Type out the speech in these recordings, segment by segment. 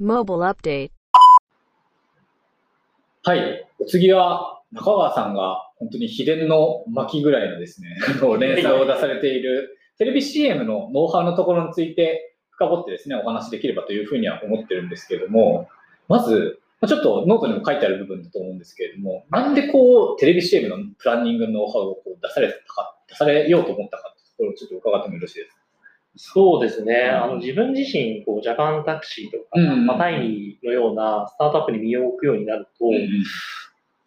Mobile Update はい。お次は、中川さんが本当に秘伝の巻ぐらいのですね、連載を出されているテレビ CM のノウハウのところについて深掘ってですね、お話しできればというふうには思ってるんですけれども、まず、ちょっとノートにも書いてある部分だと思うんですけれども、なんでこう、テレビ CM のプランニングのノウハウをこう出されたか、出されようと思ったかってところをちょっと伺ってもよろしいですか？そうですね。うんあの自分自身、こう、ジャパンタクシーとか、うんまあ、タイミーのようなスタートアップに身を置くようになると、うんうん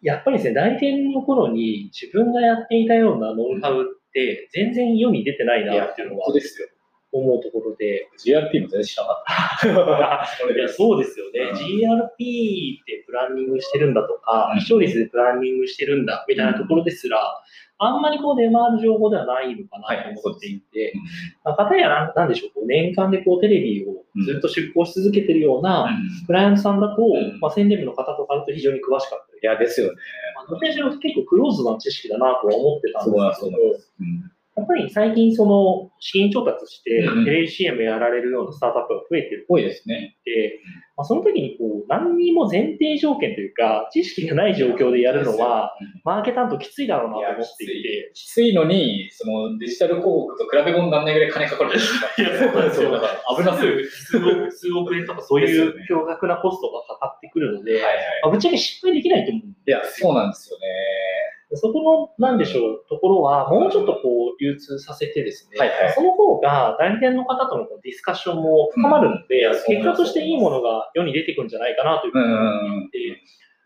やっぱりですね、代理店の頃に自分がやっていたようなノウハウって、全然世に出てないなっていうのは本当ですよ。思うところで、GRP も全然知らなかった。いやそうですよね、うん。GRP ってプランニングしてるんだとかうん、視聴率でプランニングしてるんだみたいなところですら、あんまりこう出回る情報ではないのかなと思っていて、まあ、片やなんでしょう、こう年間でこうテレビをずっと出稿し続けてるようなクライアントさんだと、ん。まあ、宣伝部の方とかだと非常に詳しかったり、いや、ですよね。まあ、どちらにしろ結構クローズな知識だなとは思ってたんですけどやっぱり最近その資金調達してテレビ CM やられるようなスタートアップが増えてる多いですね。で、まあ、その時にこう何にも前提条件というか、知識がない状況でやるのは、マーケ担当きついだろうなと思っていて、きついのに、そのデジタル広告と比べ物にならないぐらい金かかるんですいやそうなんですよだから危なすぎる。数億数億円とかそういう驚愕なコストがかかってくるので、はいはい。まあぶっちゃけ失敗できないと思うんいや、そうなんですよね。そこの、なんでしょう、ところは、もうちょっとこう、流通させてですね、はいはい。その方が代理店の方とのディスカッションも深まるので、うん。結果としていいものが世に出てくるんじゃないかなというふうに思っていて、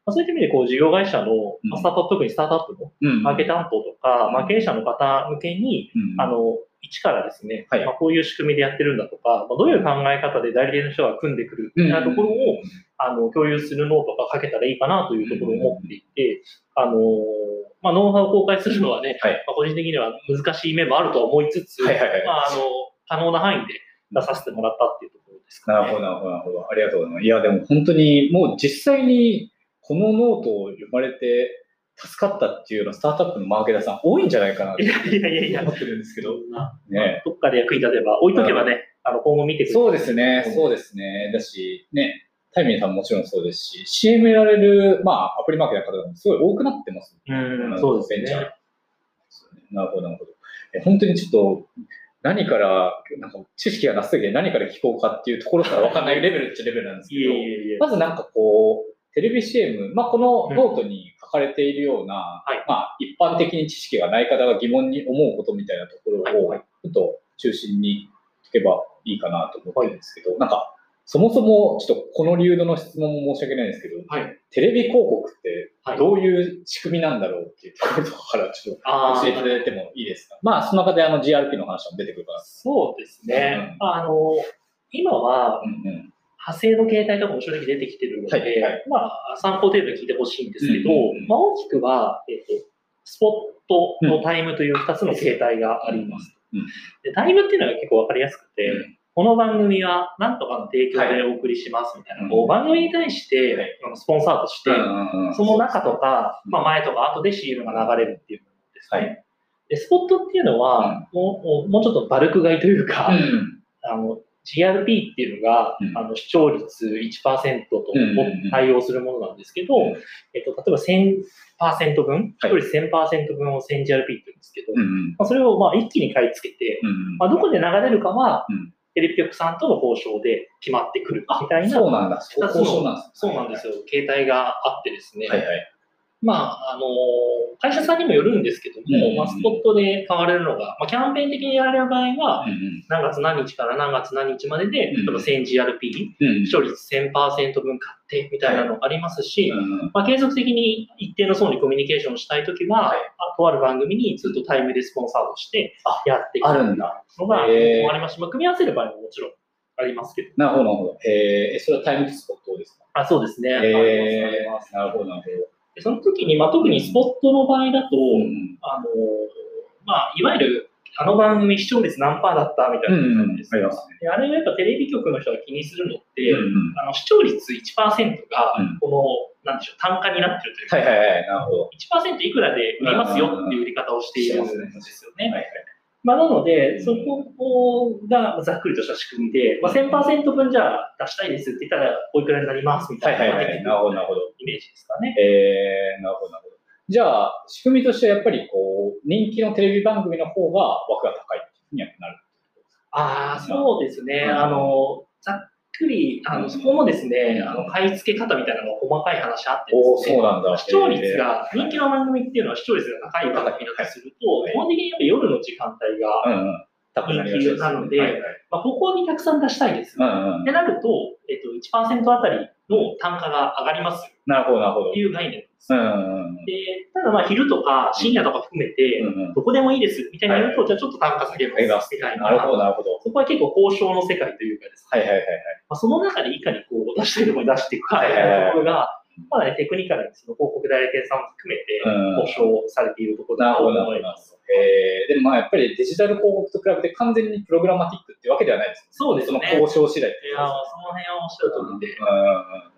まあ、そういった意味で、こう、事業会社の、うん。まあスタートアップ、特にスタートアップのうんマーケ担当とか、まあ、経営者の方向けに、うんあの、一からですね、はい。まあ、こういう仕組みでやってるんだとか、まあ、どういう考え方で代理店の人が組んでくるみたいなところを、あの、共有するノートが書けたらいいかなというところを思っていて、あの、まあ、ノウハウを公開するのはね、はいまあ、個人的には難しい面もあるとは思いつつ、はいはいはいまあ、あの、可能な範囲で出させてもらったっていうところですかね。なるほど、なるほど、なるほど。ありがとうございます。いや、でも本当に、もう実際にこのノートを読まれて助かったっていうようなスタートアップのマーケターさん多いんじゃないかなと思ってるんですけど。ねどっかで役に立てば、置いとけばね、あの、今後見てくれるそうですね、そうですね。だし、ね、タイミーさんももちろんそうですし、CM やられる、まあ、アプリマーケターの方もすごい多くなってます。もんうん、そうですね。なるほど、なるほど。え本当にちょっと、何から、なんか知識がなさすぎて何から聞こうかっていうところから分かんないレベルっちゃレベルなんですけど。まずなんかこう、テレビ CM、まあ、このノートに書かれているような、はい。まあ、一般的に知識がない方が疑問に思うことみたいなところを、はい。ちょっと中心に聞けばいいかなと思ってるんですけど、なんか、そもそも、ちょっとこの流度の質問も申し訳ないんですけど、はい。テレビ広告ってはいどういう仕組みなんだろうっていうところとかからちょっとあ教えていただいてもいいですか？まあ、その中であの GRP の話も出てくるから。そうですね。あの、今は、うんうん。派生の形態とかも正直出てきてるので、はいはいまあ、参考程度に聞いてほしいんですけど、うんうんうんまあ、大きくは、えっ、と、スポットのタイムという2つの形態があります。うんうんでタイムっていうのが結構わかりやすくて、うんこの番組は何とかの提供でお送りしますみたいな、はい。こう番組に対して、スポンサーとして、その中とか、まあ、前とか後で CM が流れるっていうものですね。はい。で、スポットっていうのは、もうもうちょっとバルク買いというか、うん。あの GRP っていうのが、うん。あの視聴率1%と対応するものなんですけど、うんえっと、例えば1000%分、視はい。聴率1000%分を 1000GRP って言うんですけど、まあ、それをまあ一気に買い付けて、うん。まあ、どこで流れるかは、うんテレビ局さんとの交渉で決まってくるみたいな、そうなんだ。そうなんですよ、形態があってですね、はいはい。まあ、あの会社さんにもよるんですけども、うんまあ、スポットで買われるのが、まあ、キャンペーン的にやられる場合は、うんうん。何月何日から何月何日までで、うん例えば 1000GRP、うん視聴率1000%分買ってみたいなのありますし、うんまあ、継続的に一定の層にコミュニケーションしたいときは、はい。あとある番組にずっとタイムでスポンサードしてあやっていく。あるんだ。のがあります。し、まあ、組み合わせる場合ももちろんありますけど。なるほど、なるほど。えー、それはタイムスポットですか？あそうですね。ありますあえります。ー、なるほど、なるほど。でその時に、まあ、特にスポットの場合だと、うんあのまあ、いわゆるあの番組視聴率何パーだったみたいなうんうん感じですかありますねであれはやっぱテレビ局の人が気にするのって、うんうん。あの視聴率1%がうん、この、なんでしょう、単価になってるというか、はいはいはい、なるほど。1%いくらで売りますよっていう売り方をしているんですよね。はいはい。まあ、なので、そこがざっくりとした仕組みで、まあ、1000%分じゃあ出したいですって言ったら、おいくらになりますみたいな、はいはいはいなるほどなるほどイメージですかね。えー、なるほどなるほど。じゃあ、仕組みとしてはやっぱりこう、人気のテレビ番組の方が枠が高いにはなる。ああ、そうですね。うんあの、ざっくり、あの、そこもですね、あの、買い付け方みたいなのが細かい話あってですねそうなんだ。視聴率が、えー。人気の番組っていうのは視聴率が高い番組だとすると、はい。基本的にやっぱ夜の時間帯が、人気なのでまあ、ここにたくさん出したいです。ってなると、えっと、1%あたりの単価が上がりますっなるほど、なるほど。て。いう概念です。うんうんうんで、ただまあ昼とか深夜とか含めて、どこでもいいですみたいな言うと、じゃあちょっと単価下げますみたいな。なるほど、なるほど。そこは結構交渉の世界というかですね、はいはいはいはい。まあ、その中でいかにこう出したいところに出していくかみたいなところが、まだね、テクニカルにその広告代理店さんも含めてうん交渉されているところだと思います。。えー、でもまあやっぱりデジタル広告と比べて完全にプログラマティックっていうわけではないです。そうですね。その交渉次第っていうかその辺はおっしゃる通りで。うんうんうん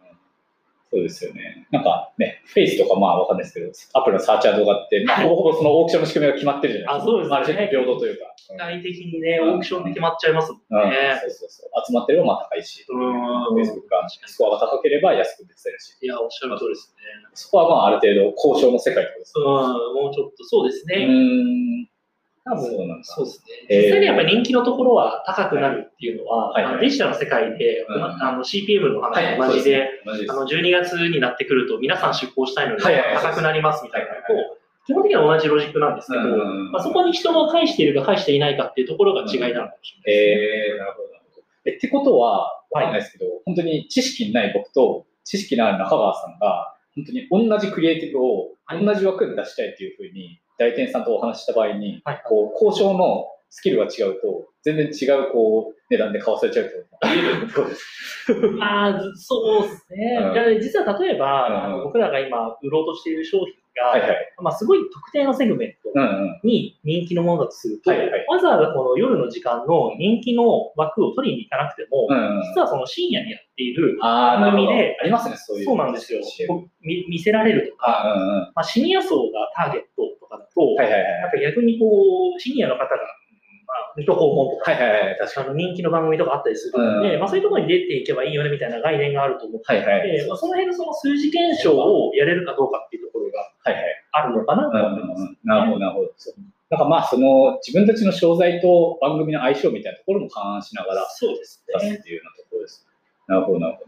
そうですよね。なんかね、フェイスとかまあわかんないですけど、アプリのサーチャー動画って、まあ、ほぼほぼそのオークションの仕組みが決まってるじゃないですか。あそうですねまあある種平等というか。機械的にね、オークションで決まっちゃいますもんうんね。そうそうそう。集まってる方がまあ高いし、うんフェイスブックがスコアが高ければ安く出せるし、いや、おっしゃる通りですね。そこはまあある程度交渉の世界とですうん、もうちょっと、そうですね。うん。多分そうなんだ。そうですね。えー。実際にやっぱり人気のところは高くなるっていうのは、はいはい。デジタルの世界で、うん。あの CPM の話と同じで、すね。同じです。あの12月になってくると皆さん出向したいのではいはいはい。高くなりますみたいなのはいと、基本的には同じロジックなんですけど、まあ、そこに人が返しているか返していないかっていうところが違いなのかもしれないですね。えー、なるほど、なるほど。え、ってことは、わかんないですけど、本当に知識ない。僕と知識のある中川さんが、本当に同じクリエイティブを同じ枠で出したいというふうに、代理店さんとお話しした場合に、はいこう、交渉のスキルが違うと、全然違う、こう、値段で買わされちゃうと あり得ることです。まあ、そうですね。うんで実は例えば、うん僕らが今売ろうとしている商品が、はいはい。まあ、すごい特定のセグメントうんうん。に人気のものだとすると、はいはいわざわざこの夜の時間の人気の枠を取りに行かなくても、うんうん。実はその深夜にやっている。番組でありますね、そういう。そうなんですよ見見せられるとか、あうんうん。まあ、シニア層がターゲットとかだと、はいはいはい。やっぱ逆にこう、シニアの方が、まあ、水戸訪問とか、はいはいはい、確か人気の番組とかあったりするので、うんまあ、そういうところに出ていけばいいよねみたいな概念があると思ってに。はいはい。で、まあ、その辺のその数字検証をやれるかどうかっていうと。あるのかな？とうん思います。なるほど、なるほど。そうなんかまあ、その自分たちの商材と番組の相性みたいなところも勘案しながらそうですね。出すっていうようなところです。なるほど、なるほ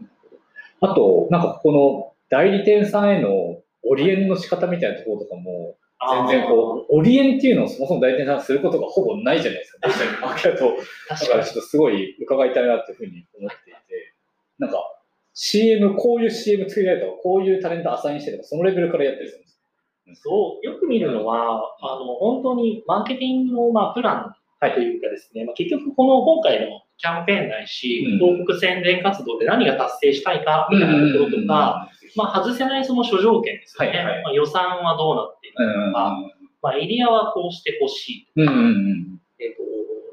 ど。あと、なんかここの代理店さんへのオリエンの仕方みたいなところとかも、全然こう、オリエンっていうのをそもそも代理店さんがすることがほぼないじゃないですか。デジタルのマーケだからにかちょっとすごい伺いたいなっていうふうに思っていて、なんか CM、こういう CM 作りたいとか、こういうタレントアサインしてとか、そのレベルからやったりするんですそう、よく見るのは、あの、本当にマーケティングの、まあ、プランというかですね、まあ、結局この今回のキャンペーンないし、うん。広告宣伝活動で何が達成したいかみたいなところとか、まあ、外せないその諸条件ですよね。はいはい。まあ、予算はどうなっているうんのか、まあ、エリアはこうしてほしい。と、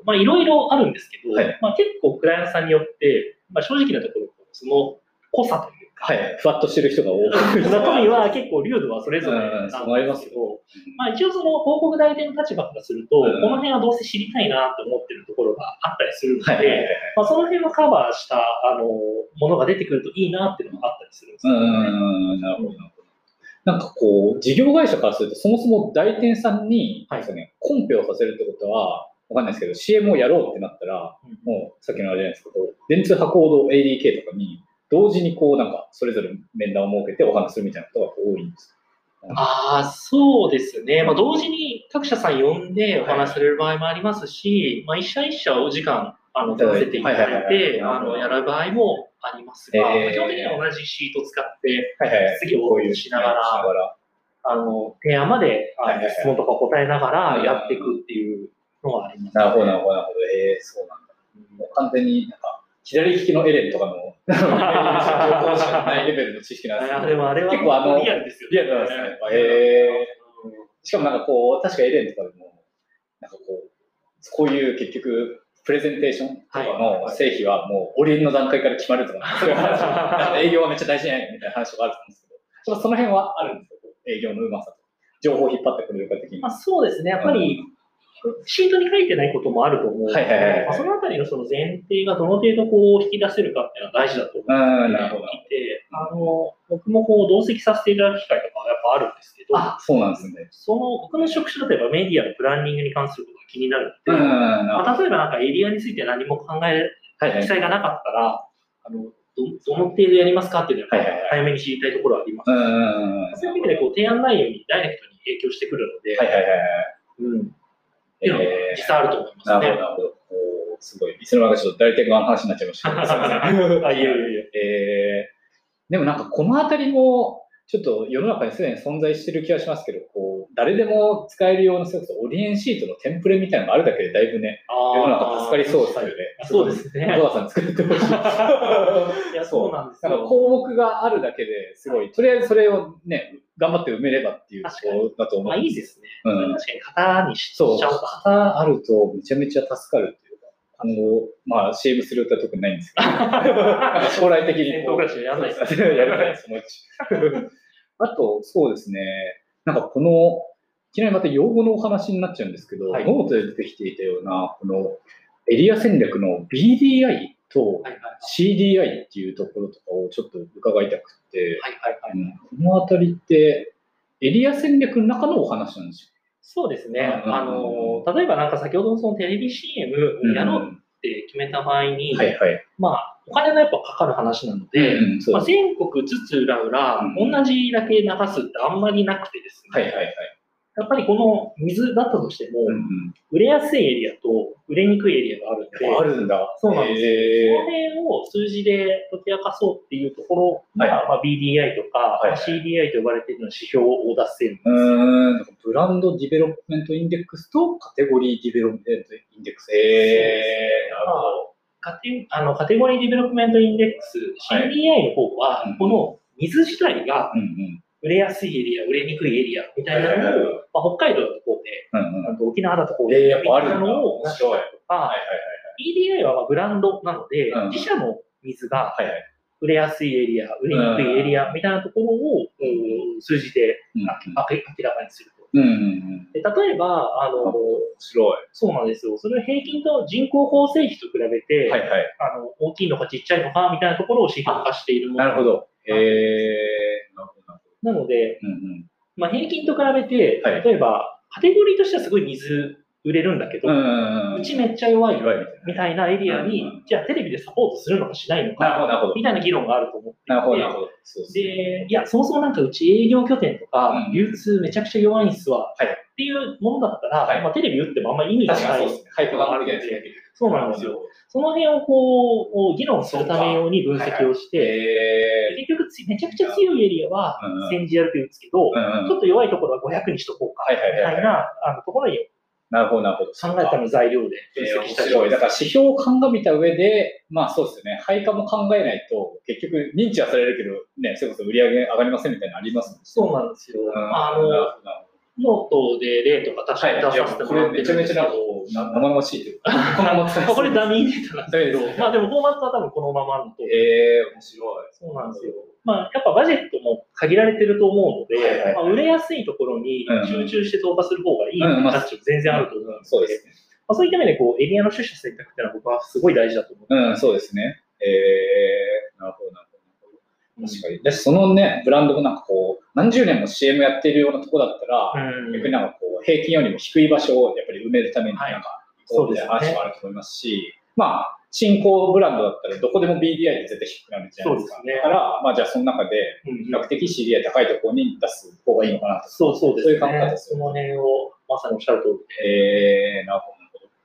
まあ、いろいろあるんですけど、はい。まあ、結構クライアントさんによって、まあ、正直なところ、その濃さというか、はい、ふわっとしてる人が多い。中身は結構流度はそれぞれなんですけど、まあ、一応その広告代理店の立場からすると、うん。この辺はどうせ知りたいなと思ってるところがあったりするので、はいはいはい。まあ、その辺をカバーしたあのものが出てくるといいなっていうのがあったりするんですうよね。ん、なるほど、なんかこう、事業会社からすると、そもそも代理店さんに、はい。ね、コンペをさせるってことは、わかんないですけど、CM をやろうってなったら、うん。もうさっきのあれじゃないですけど、電通波行動 ADK とかに、同時にこう、なんか、それぞれ面談を設けてお話しするみたいなことが多いんです。ああ、そうですね。まあ、同時に各社さん呼んでお話しされる場合もありますし、まあ、一社一社お時間あの取らせていただいはいはいはいて、あのやる場合もありますが、えー基本的には同じシートを使って、はいはい。次をこういうしながら。あの提案まであのはいはいはい質問とか答えながらやっていくっていうのはあります、なるほど、なるほど、なるほど。えー、そうなんだ。もう完全になんか、左利きのエレンとかの、ないレベルの知識なんですけどあでもあれは結構あのリアルですよね。リアルなんですね。へしかもなんかこう、確かエレンとかでも、なんかこう、こういう結局、プレゼンテーションとかの製品はもう、オリエンの段階から決まると か、そう営業はめっちゃ大事じゃないみたいな話とかあると思うんですけど、ちょっとその辺はあるんですよ、営業のうまさと。情報を引っ張ってくれるか的に。まあ、そうですね、やっぱり、シートに書いてないこともあると思うので、はいはいはいはいまあそのあたりのその前提がどの程度こう引き出せるかっていうのは大事だと思って。いて、あの、僕もこう同席させていただく機会とかはやっぱあるんですけど、あ、そうなんですね。その、僕の職種だとやっぱメディアのプランニングに関することが気になるので、まあ、例えばなんかエリアについて何も考え、記。載がなかったら、あの、どどの程度やりますかっていうのは早めに知りたいところはあります。そういう意味でこう提案内容にダイレクトに影響してくるので、はいはいはい。うん。っていうのがえ実際あると思いますね。なるほど、なるほど。すごい。いつの間にかちょっと代理店側の話になっちゃいました。すいませんあ、いえいえいえ。えー、でもなんかこのあたりも、ちょっと世の中にすでに存在してる気がしますけど、こう、誰でも使えるような、それこそオリエンシートのテンプレみたいなのがあるだけでだいぶね、世の中助かりそうですよね。そうですね。小川さん作ってほしい。いや、そうなんですなんかよ。項目があるだけですごい、とりあえずそれをね、頑張って埋めればっていうところだと思う。まあいいですね。うん確かに型にしちゃそうう、と。型あるとめちゃめちゃ助かるっていうか、あの、まあ CM する歌は特にないんですけど、将来的にやんないです やりたいです、そのうち。あと、そうですね、なんかこの、いきなりまた用語のお話になっちゃうんですけど、はいノートで出てきていたような、このエリア戦略の BDI と CDI っていうところとかをちょっと伺いたくて、このあたりって、エリア戦略の中のお話なんですそうですね。あの、例えばなんか先ほどのそのテレビ CM よ。やろうって決めた場合に。まあ、お金がやっぱかかる話なので、うんまあ、全国津々浦う々、同じだけ流すってあんまりなくてですね、はいはいはい。やっぱりこの水だったとしても、うんうん売れやすいエリアと売れにくいエリアがあるんで、あるんだ。そうなんですよ。へその辺を数字で解き明かそうっていうところが、はいまあ、BDI とか、はいはい CDI と呼ばれているような指標を出せるんですよ。 Brand Development Index と Category Development Index。へー、なるほど。カテあの Category Development Index、はい CDI の方はうん、この水自体が。売れやすいエリア、売れにくいエリアみたいなのを、まあ、北海道だとこうで、うんうん。あと沖縄だとこうえーで、みたいのを出したりとはいか、はい EDI はまあブランドなので、うん自社の水が。売れやすいエリア、売れにくいエリアみたいなところを、うん数字でうん明明らかにすると。うんうんうん。で例えば、あの、面白い。そうなんですよ。それを平均と人口構成比と比べて、はいはい。あの大きいのかちっちゃいのかみたいなところを指標化しているものなるほど。へー、なるほどなので。うんうん。まあ、平均と比べて、はい例えば、カテゴリーとしてはすごい水売れるんだけど、う。ちめっちゃ弱いみたいなエリアに、うんじゃあテレビでサポートするのかしないのか。みたいな議論があると思ってでいや、そもそもなんかうち営業拠点とかうん、流通めちゃくちゃ弱いんすわ、はいっていうものだったら、はいまあ、テレビ打ってもあんまり意味がない確かにそうですね。ハイプがあるんで。そうなんですよ。その辺をこう、議論するため用に分析をして、へ結局つめちゃくちゃ強いエリアはうんうん1000 GRP 打つけど。ちょっと弱いところは500にしとこうか。みたいなあのところになるほど、なるほど。考えたの材料で分析したり白い。だから指標を鑑みた上で、まあそうですよね。配荷も考えないと、結局認知はされるけど、ね、それこそ売り上げ上がりませんみたいなのありますもんね。そうなんですよ。うんあの、ノートで例とか確かに出させてこもらってるんれめちゃめちゃですけど、な生々しいというか、このまま使いまあこれダミーデータなんですけどまあでもフォーマットは多分このままのと、えー、面白い。そうなんですよ。まあやっぱバジェットも限られてると思うので、はいはいはいまあ、売れやすいところに集中して投下する方がいい価値も全然あると思うので、そうですね。まあ、そういった意味でこうエリアの取捨選択っていうのは僕はすごい大事だと思う。うん、そうですね。えー、なるほど、なるほど。確かに。だし、そのね、ブランドもなんかこう、何十年も CM やってるようなとこだったら、うん逆になんかこう、平均よりも低い場所をやっぱり埋めるために、はいなんか、そうですね話もあると思いますし、まあ、新興ブランドだったらどこでも BDI で絶対低くなるじゃないですか。そうですねだから、まあじゃあその中で、うん比較的 CDI 高いところに出す方がいいのかなと。そうそうですそういう考え方ね。ですよその辺をまさにおっしゃる通りで。えー、なるほど。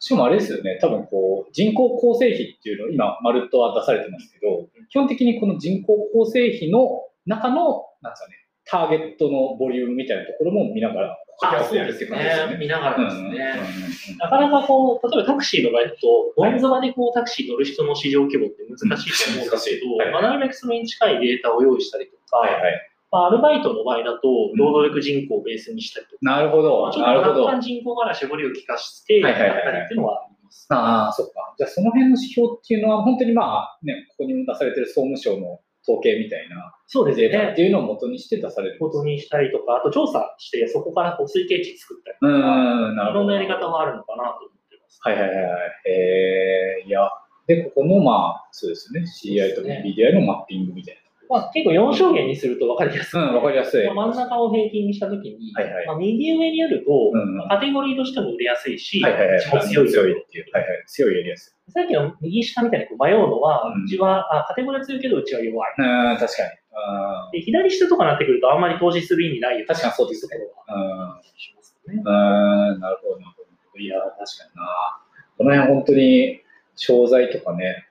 しかもあれですよね、多分こう、人口構成比っていうのを今、マルトは出されてますけど、基本的にこの人口構成比の中の、なんですかね、ターゲットのボリュームみたいなところも見ながら、掛け合わせてやるっていうですよね。見ながらですね。うんうんうんうんなかなかこう、例えばタクシーの場合だと、ドンズバでこうタクシー乗る人の市場規模って難しいと思うんですけど、うん難しいはいまあ、なるべくそれに近いデータを用意したりとか、はいはい。まあ、アルバイトの場合だと、労働力人口をベースにしたりとか、なるほど、ちょっなるほど。と若干人口から絞りを効かしてやったりっていうのはあります。ああ、そっか。じゃあその辺の指標っていうのは、本当にまあ、ね、ここにも出されてる総務省の統計みたいなそうですねデータって。いうのを元にして出される。ことにしたりとか、あと調査して、そこからこう推計値作ったりうとか、い。ろんなやり方があるのかなと思ってます。はいはいはいはい。えー、いや、で、ここの、まあ、そうですね、CI と BDI のマッピングみたいまあ、結構4証言にすると分かりやすくて、な。うん、わかりやすい。まあ真ん中を平均にしたときに、はいはいまあ、右上にあると、うんまあカテゴリーとしても売れやすいし、はいはいはい。一番強い強いっていう。はいはい。強いやりやすい。さっきの右下みたいにこう迷うのは、うんうちはあカテゴリーは強いけどうちは弱い。うん、確かに。あで左下とかになってくるとあんまり投資する意味ないよ確かにそうですところーうん。はしますね。うん、なるほど、なるほど。いや、確かにな。この辺本当に、商材とかね、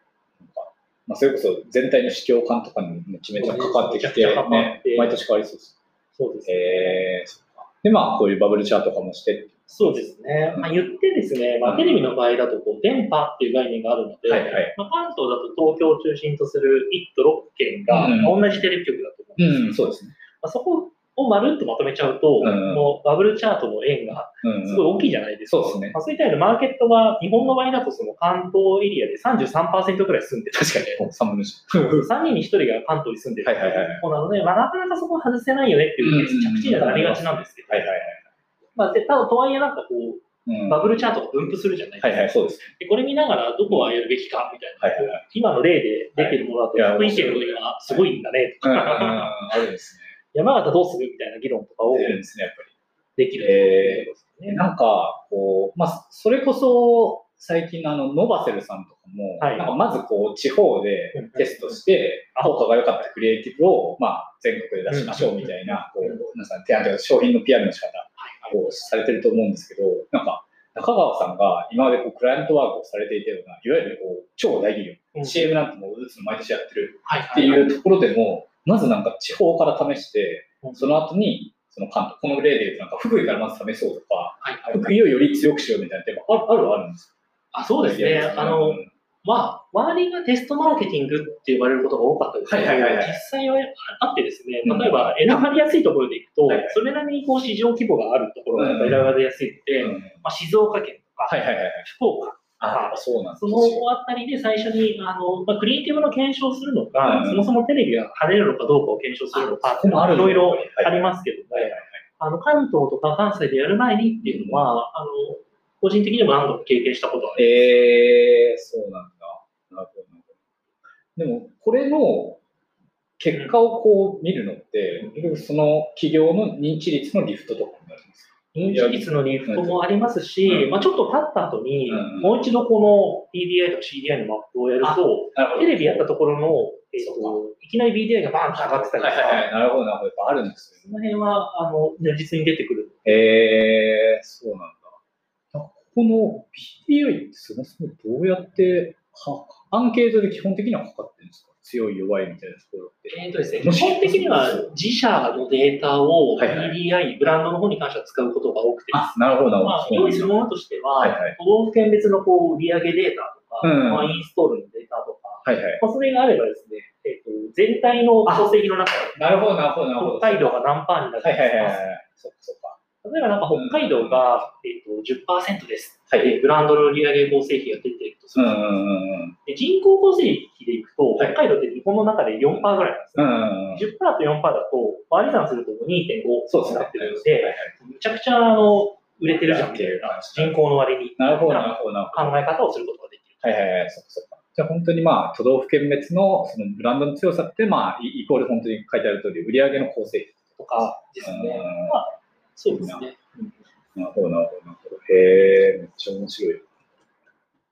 まあ、それこそ全体の市況感とかにめちゃめちゃかかってきて、ね毎年変わりそうです。そうですね。えー。で、まあ、こういうバブルチャートとかもして、そうですね。まあ、言ってですね、まあ、テレビの場合だとこう電波っていう概念があるので、はいはいまあ、関東だと東京を中心とする1都6県がうん同じテレビ局だと思うんですようん、そうですね。まあ、そこをまるっとまとめちゃうと、うんもうバブルチャートの円がうん、すごい大きいじゃないですか。そうですねまあ、そういった意味でマーケットが日本の場合だとその関東エリアで33%くらい住んでる。確かに、3分の1。3人に1人が関東に住んでる。はいはいはいそうなので、まあ、なかなかそこは外せないよねっていう着地にはなりがちなんですけど、はいはいはい。まあ、でただとはいえなんかこう、うん、バブルチャートが分布するじゃないですか。はいはい、そうです。でこれ見ながらどこはやるべきかみたいな、はいはいは今の例で出てるものだと、福井県の上がすごいんだねとうん、か、あるんです山形どうするみたいな議論とかをね。出るんですね、やっぱり。できるですね。なんか、こう、まあ、それこそ、最近のあの、ノバセルさんとかも、はいなんかまずこう、地方でうんテストして、効果が良かったクリエイティブを、まあ、全国で出しましょうみたいな、こう皆さん提案というか、商品の PR の仕方はいをされてると思うんですけど、なんか、中川さんが今までこうクライアントワークをされていたような、いわゆるこう超大企業、うん CM なんてもう打つの毎年やってるはいっていうところでも、まずなんか地方から試して、うん。その後に、その関東、この例で言うとなんか福井からまず試そうとか、はい。はい福井をより強くしようみたいなってやっぱああるはあるんですあそうですね。あの、うん。まあ、周りがテストマーケティングって呼ばれることが多かったですけど、はいはいはいはい。実際はあってですね、うん。例えば選ばれやすいところでいくと、はいはい。それなりにこう市場規模があるところが選ばれやすいので、うん。まあ、静岡県とか、はいはいはいはい。福岡、あそうなんですそのあたりで最初にあの、まあ、クリエイティブの検証をするのか、うんそもそもテレビが跳ねるのかどうかを検証するのかいろいろはいありますけども、はいはいはい。あの関東とか関西でやる前にっていうのは、あの個人的にも何度も経験したことはありえー、そうなんだ。なるほど。でも、これの結果をこう見るのって、結局その企業の認知率のリフトとかになるんですか？認知率のリフトもありますし、うんまあ、ちょっと経った後に、うんもう一度この PDI とか CDI のマップをやると、テレビやったところの、えーといきなり BDI がバーンと上がってたりとか、はいはいはい。なるほどなるほど。やっぱあるんですよね。その辺はあの如実に出てくる。えー、そうなんだ。なんかここの PDI ってそもそもどうやっては、アンケートで基本的には測ってるんですか？強い弱いみたいなところって。えーとですね、基本的には自社のデータをはいはいブランドの方に関しては使うことが多くて、あ、なるほどなるほど。まあ、用意するものとしては、はいはい都道府県別のこう売上データとか、うんまあ、インストールのデータとか、はいはい。まあ、それがあればですね、えーと全体の構成比の中で、なるほどなるほどなるほど。北海道が何パーになるかはいはいはいはい。そっかそっか。例えばなんか北海道が、えー、と10%です。はいでブランドの売上構成比が出ているとするで人口構成比でいくと、はい北海道って日本の中で4%ぐらいなんですよ。うん。うんうん。10%と4%だと、割り算すると2.5そうですね。になってるのはいで、はいむちゃくちゃあの売れてるじゃんみたいな人口の割になるほどなるほど。考え方をすることができる。はいはいはい、そっかそっか。じゃあ本当にまあ、都道府県別のそのブランドの強さって、まあ、イイコール本当に書いてある通り、売上の構成比とかですね。うんまあ、そうですね。なるほど、なるほど、なるほど。へえ、めっちゃ面白い。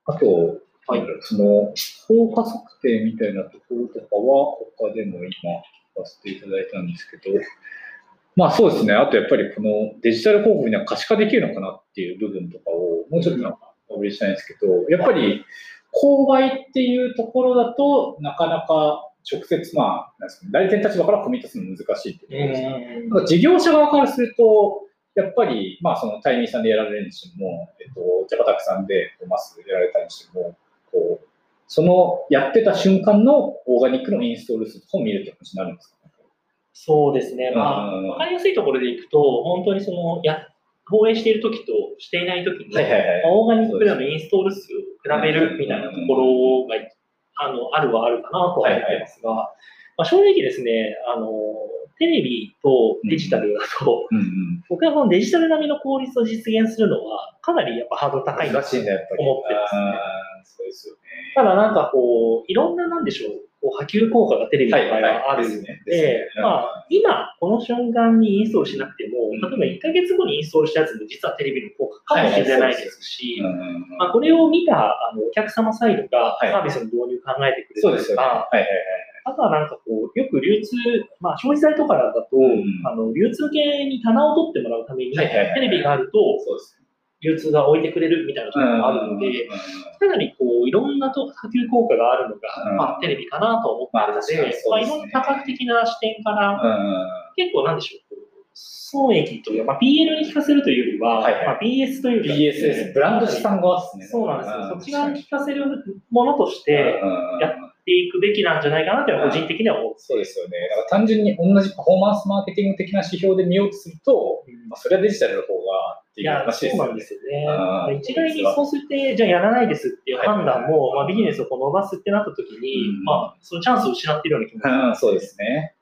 あと、はいその、効果測定みたいなところとかは、他でも今、させていただいたんですけど、まあそうですね。あとやっぱりこのデジタル広告には可視化できるのかなっていう部分とかを、もうちょっとなんかお売りしたいんですけど、やっぱり、購買っていうところだとなかなか直接、まあ、なんですかね、代理店立場からコミットするの難しいっていうところですね。事業者側からすると、やっぱり、まあ、そのタイミーさんでやられるにしても、えっと、ジャパタクさんでマスやられたにしても、こう、そのやってた瞬間のオーガニックのインストール数とかを見るって話になるんですかそうですね。まあ、うんわかりやすいところでいくと、本当にその、や、放映しているときとしていないときに、はいはいはいまあオーガニックでのインストール数を比べるみたいなところが、あの、あるはあるかなとは思ってますが、まあ、正直ですね、あの、テレビとデジタルだと、うんうん。僕はこのデジタル並みの効率を実現するのは、かなりやっぱハードル高いな難しいんだ、やっぱり。思ってますねあーそうですよね。ただなんかこう、いろんななんでしょう、こう波及効果がテレビの場合はあるので、今、この瞬間にインストールしなくても、うん例えば1ヶ月後にインストールしたやつも実はテレビの効果かもしれないですし、これを見たあのお客様サイドがはいサービスの導入考えてくれる。とか。あとはなんかこう、よく流通、まあ消費財とかだと、んあの流通系に棚を取ってもらうために、テレビがあるとそうですね。流通が置いてくれるみたいなところがあるので、かなりこう、いろんなと波及効果があるのが、うんまあテレビかなと思ってるので、まあ確かにそうまあいろんな多角的な視点から、うんうん結構なんでしょう、損益というか、まあ PL に聞かせるというよりは、はいはいまあ BS というか、BS です。ブランド資産側ですね。そうなんですよ。そっち側にに聞かせるものとして、やっていくべきなんじゃないかなというのは個人的には思う。そうですよね。だから単純に同じパフォーマンスマーケティング的な指標で見ようとすると、まあ、それはデジタルの方がっていういや、話ですよねそうなんで。すよね。うん一概にそうするって、じゃあやらないですっていう判断も、まあ、ビジネスをこう伸ばすってなった時に、うんまあ、そのチャンスを失っているような気もする。うん、そうですね。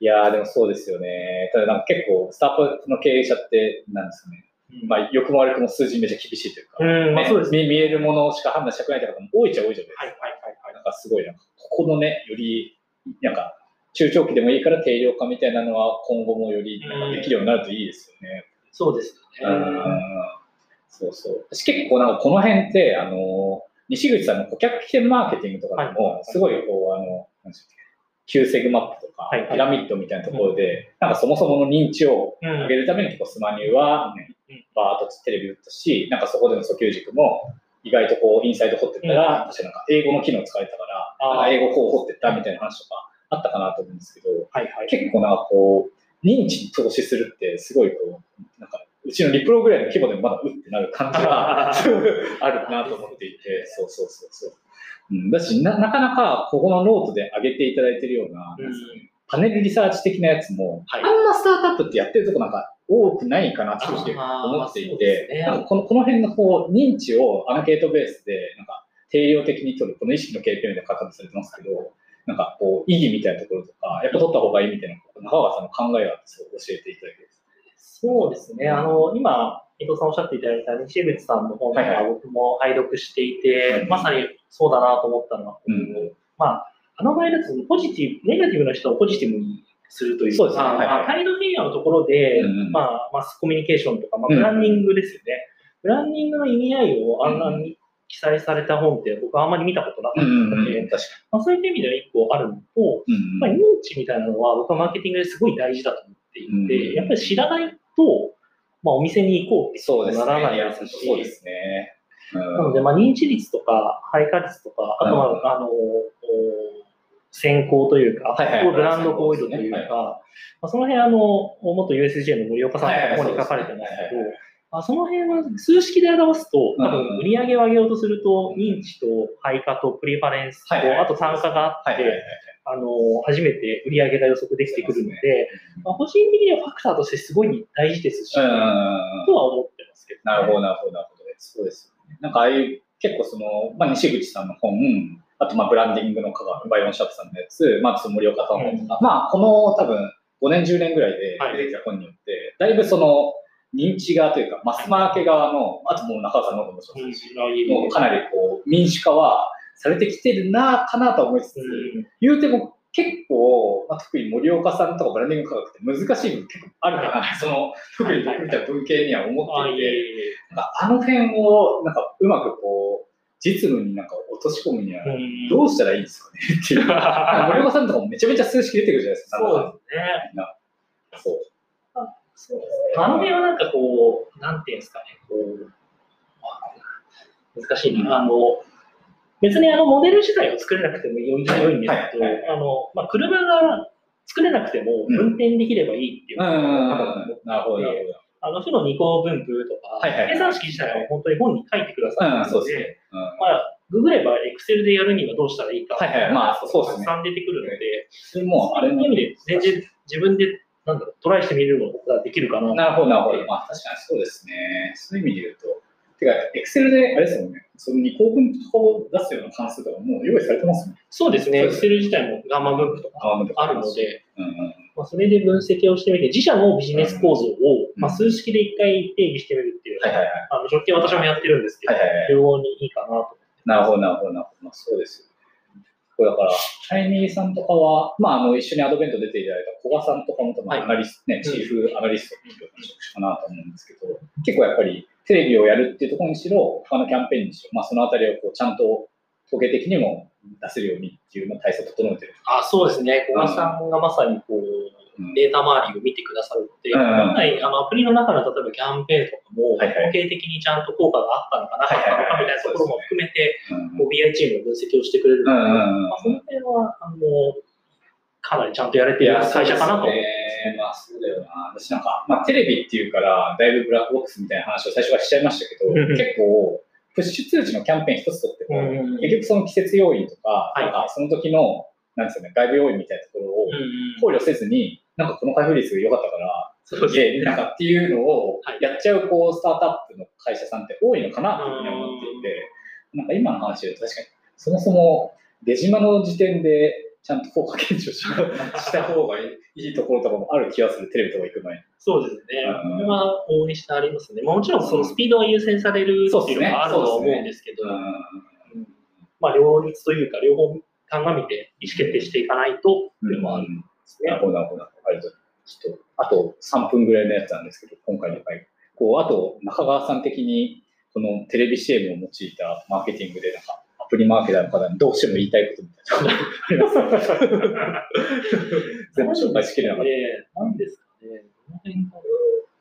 いやー、でもそうですよね。ただなんか結構、スタートアップの経営者って、なんですかね。うんまあ、良くも悪くも数字めちゃ厳しいというか、うん、まあねそうですね。見見えるものしか判断したくないという方も多いっちゃ多いじゃないですか。はいはいはいはい。なんかすごいなんか、ここのね、より、なんか、中長期でもいいから定量化みたいなのは今後もよりなんかできるようになるといいですよね。そうですよね。うんそうそう。私結構なんかこの辺って、あの、西口さんの顧客起点マーケティングとかではい。も、すごいこう、あの、なんでしょう旧セグマップとかピラミッドみたいなところで、なんかそもそもの認知をうん。上げるために結構スマニューは、ねうん。バーッとテレビ打ったし、なんかそこでの訴求軸も意外とこうインサイト掘ってったら、うん。確かなんか英語の機能使えたから、英語こう掘ってったみたいな話とかあったかなと思うんですけど、はいはい。結構なんかこう、認知に投資するってすごいこう、なんかうちの Repro ぐらいの規模でもまだうってなる感じが あるなと思っていて、そうそうそうそう。うん、だしな、なかなかここのノートで上げていただいてるような、パネルリサーチ的なやつも、はい。あんまスタートアップってやってるとこなんか多くないかなって思っていあーそうですね、てなんかこのこの辺のこう認知をアンケートベースでなんか定量的に取る、この意識の KPI みたいな形されてますけど、なんかこう意義みたいなところとか、やっぱ取った方がいいみたいな、中川さんの考えがあってすごい教えていただけるそうですね。あの、今、伊藤さんおっしゃっていただいた西口さんの本とはいはか僕も拝読していて、うんまさにそうだなと思ったのは、こううん。まあ、あの場合だとポジティブ、ネガティブな人をポジティブにするというか、そうですね。はいはい。まあ態度変容のところで、うんうん。まあ、マスコミュニケーションとか、まあ、うん。ブランディングですよね。ブランディングの意味合いをあんなに記載された本って僕はあんまり見たことなかったので、確かまあ、そういった意味では一個あるのと、に。うん。まあ、認知みたいなのは僕はマーケティングですごい大事だと思っていて、うんやっぱり知らないと、まあ、お店に行こうって。ならないですし、そうですね。うん。なので、まあ、認知率とか配下率とか、あとは、うんあの、お先行というか、はいはいはい。ブランド好意度というか、はいまあ、その辺あの、元 USJ の森岡さんの本に書かれてますけどはいはいはいあその辺は数式で表すと、多うん。分売り上げを上げようとすると、認知と配荷とプリファレンスと、あと単価があって、あの、初めて売り上げが予測できてくるので、まあ、個人的にはファクターとしてすごい大事ですし、とうん。は思ってますけど、なるほど、なるほど、なるほど。そうですよね。なんかああいう、結構その、まあ、西口さんの本、あとまあブランディングの科学、バイロンシャープさんのやつ、まあ、森岡さんの本とか、まあ、この多分5年、10年ぐらいで出てきた本によって、だいぶその、認知側というか、マスマーケ側の、あともう中川さんの本もそううんですし、もうかななりこう、民主化はされてきてるな、かなとは思いつつ、言うても結構、まあ、特に森岡さんとかブランディング科学って難しい部分結構あるかな、その、特に僕みたいな文系には思あ、っていて、なんかあの辺をなんかうまくこう実務になんか落とし込むにはうん。どうしたらいいんですかねっていう。森岡さんとかもめちゃめちゃ数式出てくるじゃないですか。そうですね。そう。そうですね。あの辺はなんかこう、なんていうんですかね、こう、難しいな。あの、別にあのモデル自体を作れなくても良いんですけど、はいはい。あの、まあ、車が作れなくてもうん。運転できればいいっていう。なるほど、あの、負の二項分布とか、計算式自体は本当に本に書いてくださるので、まあ、ググれば Excel でやるにはどうしたらいいか、はいはい。まあそうですね。たくさん出てくるので、それもうあれもそういう意味で全然自分で、なんだろう、トライしてみるのができるかな。なるほど、なるほど。まあ確かにそうですね。そういう意味で言うと、てか、エクセルで、あれですよね、その二項分とかを出すような関数とかもう用意されてますね。そうですね、そうです Excel 自体もガンマ分布とかああるの、で、うんうん、まあ、それで分析をしてみて、自社のビジネス構造を、うんまあ、数式で一回定義してみるっていう、はいはいはい。あの直近私もやってるんですけど、はいはいはい両方にいいかなと。なるほど、なるほど、なるほど。まあ、そうですよね。これだから、チャイニーさんとかは、まあ、あの、一緒にアドベント出ていただいた古賀さんとかも、まあ、はいアナリスト、ね、チーフアナリストっていう職種かなと思うんですけど、結構やっぱり、テレビをやるっていうところにしろ、他のキャンペーンにしろ、まあ、そのあたりをこうちゃんと統計的にも出せるようにっていうのを体制を整えてる。あそうですね、小賀さんがまさにこう、うんデータ周りを見てくださるので、うん。本来あのアプリの中の例えばキャンペーンとかも、統計的にちゃんと効果があったのかなかったのかみたいなところも含めて、うんこう BI チームの分析をしてくれるので、まあ、その辺はあのかなりちゃんとやれてる会社かなと。思ってね。まあそうだよな。私なんか、まあテレビっていうから、だいぶブラックボックスみたいな話を最初からしちゃいましたけど、結構、プッシュ通知のキャンペーン一つとっても、うん結局その季節要因とか、はい。なんかその時の、なんですよね、外部要因みたいなところを考慮せずに、なんかこの開封率が良かったから、そうでなんかっていうのをはい。やっちゃう、こう、スタートアップの会社さんって多いのかなっていうふうに思っていて、なんか今の話で確かに、そもそも出島の時点で、ちゃんと効果検証しした方がいいところとかもある気がする、テレビとか行く前に。そうですね。うん。これは応援してありますね。まあもちろんそのスピードが優先されるっていうのがあるとは思うんですけど、うん。まあ両立というか両方鑑みて意思決定していかないとっていうのはある。んですね。なるほど、なるほど。ありがとうござい。ちょっと、あと3分ぐらいのやつなんですけど、今回の回。こう、あと、中川さん的に、このテレビ CM を用いたマーケティングで、なんか、アプリマーケターの方にどうしても言いたいことみたいなあります。全部紹介しきれなかった。で何ですかね。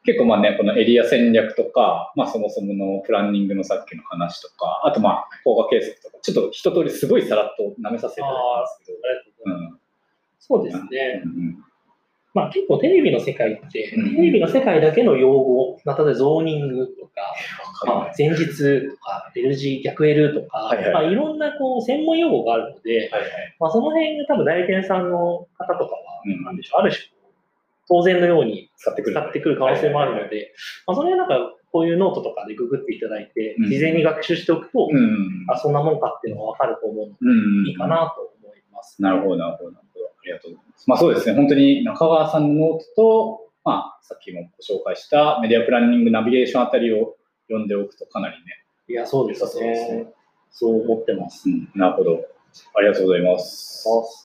結構まあね、このエリア戦略とか、まあそもそものプランニングのさっきの話とか、あとまあ、効果計測とか、ちょっと一通りすごいさらっと舐めさせていただいたんですけど、そうですね。うんまあ結構テレビの世界って、うんテレビの世界だけの用語、まあ、例えばゾーニングとか、まあ、全日とか、L 字、逆 L とか、はいはいまあ、いろんなこう専門用語があるので。まあ、その辺が多分代理店さんの方とかは、でしょう、ある種、当然のように使ってくる。使ってくる可能性もあるので、まあ、それはなんか、こういうノートとかでググっていただいてうん、事前に学習しておくと、うん。あ、そんなもんかっていうのが分かると思うので、うん。いいかなと思います。なるほど、なるほど、ありがとうございます。まあそうですね、本当に中川さんのノートと、まあさっきもご紹介したメディアプランニングナビゲーションあたりを読んでおくとかなりね、いや、そうですそうですねね。そう思ってます。うん、なるほど。ありがとうございます。